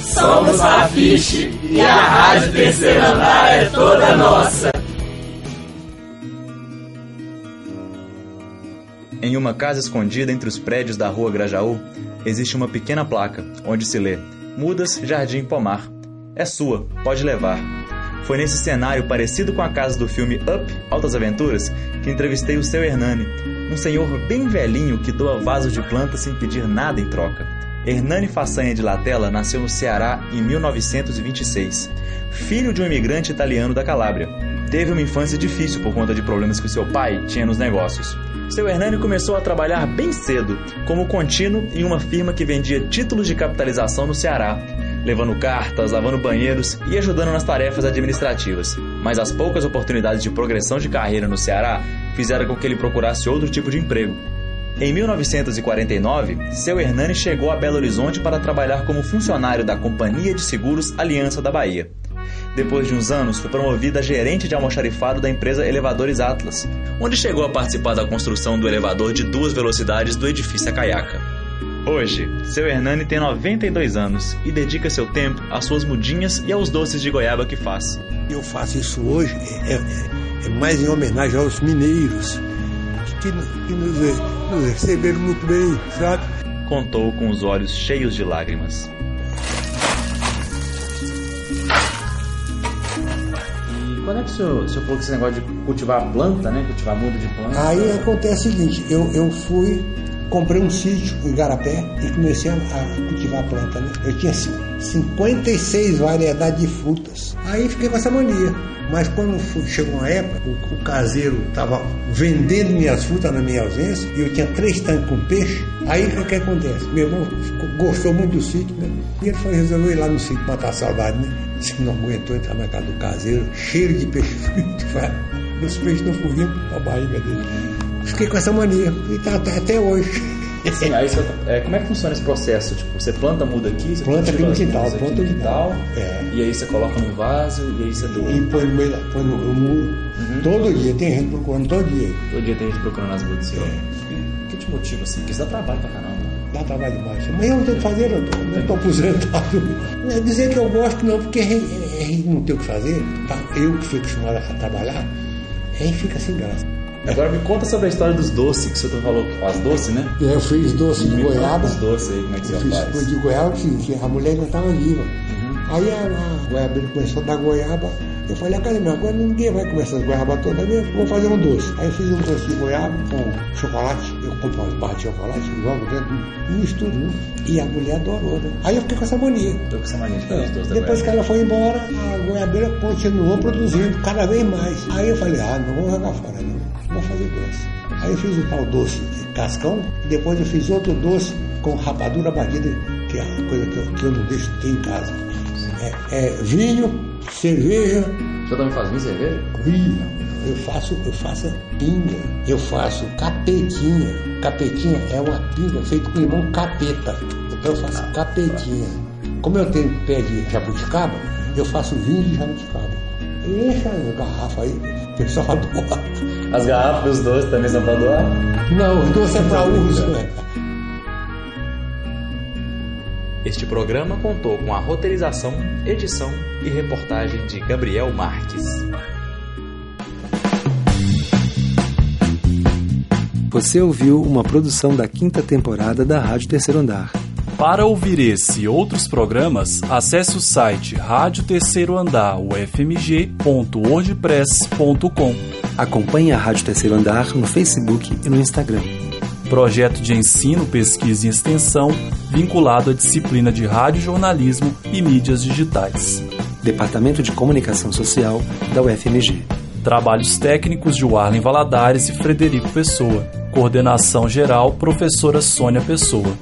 Somos a Fiche e a Rádio Terceiro Andar é toda nossa. Em uma casa escondida entre os prédios da rua Grajaú, existe uma pequena placa onde se lê Mudas Jardim Pomar. É sua, pode levar. Foi nesse cenário parecido com a casa do filme Up, Altas Aventuras, que entrevistei o seu Hernani, um senhor bem velhinho que doa vasos de plantas sem pedir nada em troca. Hernani Façanha de Latella nasceu no Ceará em 1926, filho de um imigrante italiano da Calábria. Teve uma infância difícil por conta de problemas que seu pai tinha nos negócios. Seu Hernani começou a trabalhar bem cedo, como contínuo em uma firma que vendia títulos de capitalização no Ceará, levando cartas, lavando banheiros e ajudando nas tarefas administrativas. Mas as poucas oportunidades de progressão de carreira no Ceará fizeram com que ele procurasse outro tipo de emprego. Em 1949, seu Hernani chegou a Belo Horizonte para trabalhar como funcionário da Companhia de Seguros Aliança da Bahia. Depois de uns anos, foi promovido a gerente de almoxarifado da empresa Elevadores Atlas, onde chegou a participar da construção do elevador de duas velocidades do edifício Acaiaca. Hoje, seu Hernani tem 92 anos e dedica seu tempo às suas mudinhas e aos doces de goiaba que faz. Eu faço isso hoje é, é, é mais em homenagem aos mineiros, que, que nos, nos receberam muito bem, sabe? Contou com os olhos cheios de lágrimas. quando é que o senhor, o senhor falou que esse negócio de cultivar planta, né? Cultivar muda de planta? Aí acontece o seguinte, eu, eu fui, comprei um sítio em Igarapé e comecei a, a cultivar planta, né? Eu tinha 56 variedades de frutas. Aí fiquei com essa mania. Mas quando chegou uma época, o, caseiro estava vendendo minhas frutas na minha ausência e eu tinha três tanques com peixe. Aí o que, acontece? Meu irmão gostou muito do sítio, né? E ele foi resolver ir lá no sítio matar a saudade, né? Disse não aguentou entrar na casa do caseiro, cheiro de peixe frito. Os peixes não fugiam para a barriga dele. Fiquei com essa mania e tá, tá até hoje. Sim, aí você, é, como é que funciona esse processo? Tipo, você planta muda aqui, você planta aqui no quintal, planta no quintal, é. e aí você coloca num vaso e aí você doa. E põe no meio, põe no, no muro. Uhum. Todo dia, tem gente procurando todo dia. Todo dia tem gente procurando as mudas. É. O que te motiva assim? Porque isso dá trabalho pra caramba. Dá trabalho demais. Mas eu não tenho que fazer, eu tô, não estou aposentado. É dizer que eu gosto, não, porque não tem o que fazer. Tá? Eu que fui acostumado a trabalhar, a gente fica sem graça. Agora me conta sobre a história dos doces, que você falou que faz doce, né? Eu fiz doce de me goiaba. Os doces aí, como é que você eu fiz faz? Fiz de goiaba que, que a mulher não estava viva. Aí a, a goiabeira começou a dar goiaba. Eu falei, ah, cara, agora ninguém vai comer essas goiabas todas mesmo, vou fazer um doce. Aí eu fiz um doce de goiaba com chocolate. Eu compro umas barras de chocolate, jogo dentro, misturo, né? E a mulher adorou, né? Aí eu fiquei com essa mania. Tô com essa mania de fazer é. os doces Depois que ela foi embora, a goiabeira continuou produzindo cada vez mais. Aí eu falei, ah, não vou jogar fora, não. Vou fazer doce. Aí eu fiz o tal doce de cascão, e depois eu fiz outro doce com rapadura batida, coisa que eu, que eu não deixo ter em casa. É, é vinho, cerveja. O senhor também faz vinho e cerveja? Vinho. Eu faço, eu faço pinga, eu faço capetinha. Capetinha é uma pinga feita com limão capeta. Então eu faço capetinha. Como eu tenho pé de jabuticaba, eu faço vinho de jabuticaba. Deixa a garrafa aí, o pessoal adora. As garrafas dos doces também são para doar? Não, os doces é para uso. Este programa contou com a roteirização, edição e reportagem de Gabriel Marques. Você ouviu uma produção da quinta temporada da Rádio Terceiro Andar. Para ouvir esse e outros programas, acesse o site Rádio Terceiro Andar, ufmg.wordpress.com. Acompanhe a Rádio Terceiro Andar no Facebook e no Instagram. Projeto de ensino, pesquisa e extensão vinculado à disciplina de rádio jornalismo e mídias digitais. Departamento de Comunicação Social da UFMG. Trabalhos técnicos de Warlen Valadares e Frederico Pessoa. Coordenação geral, professora Sônia Pessoa.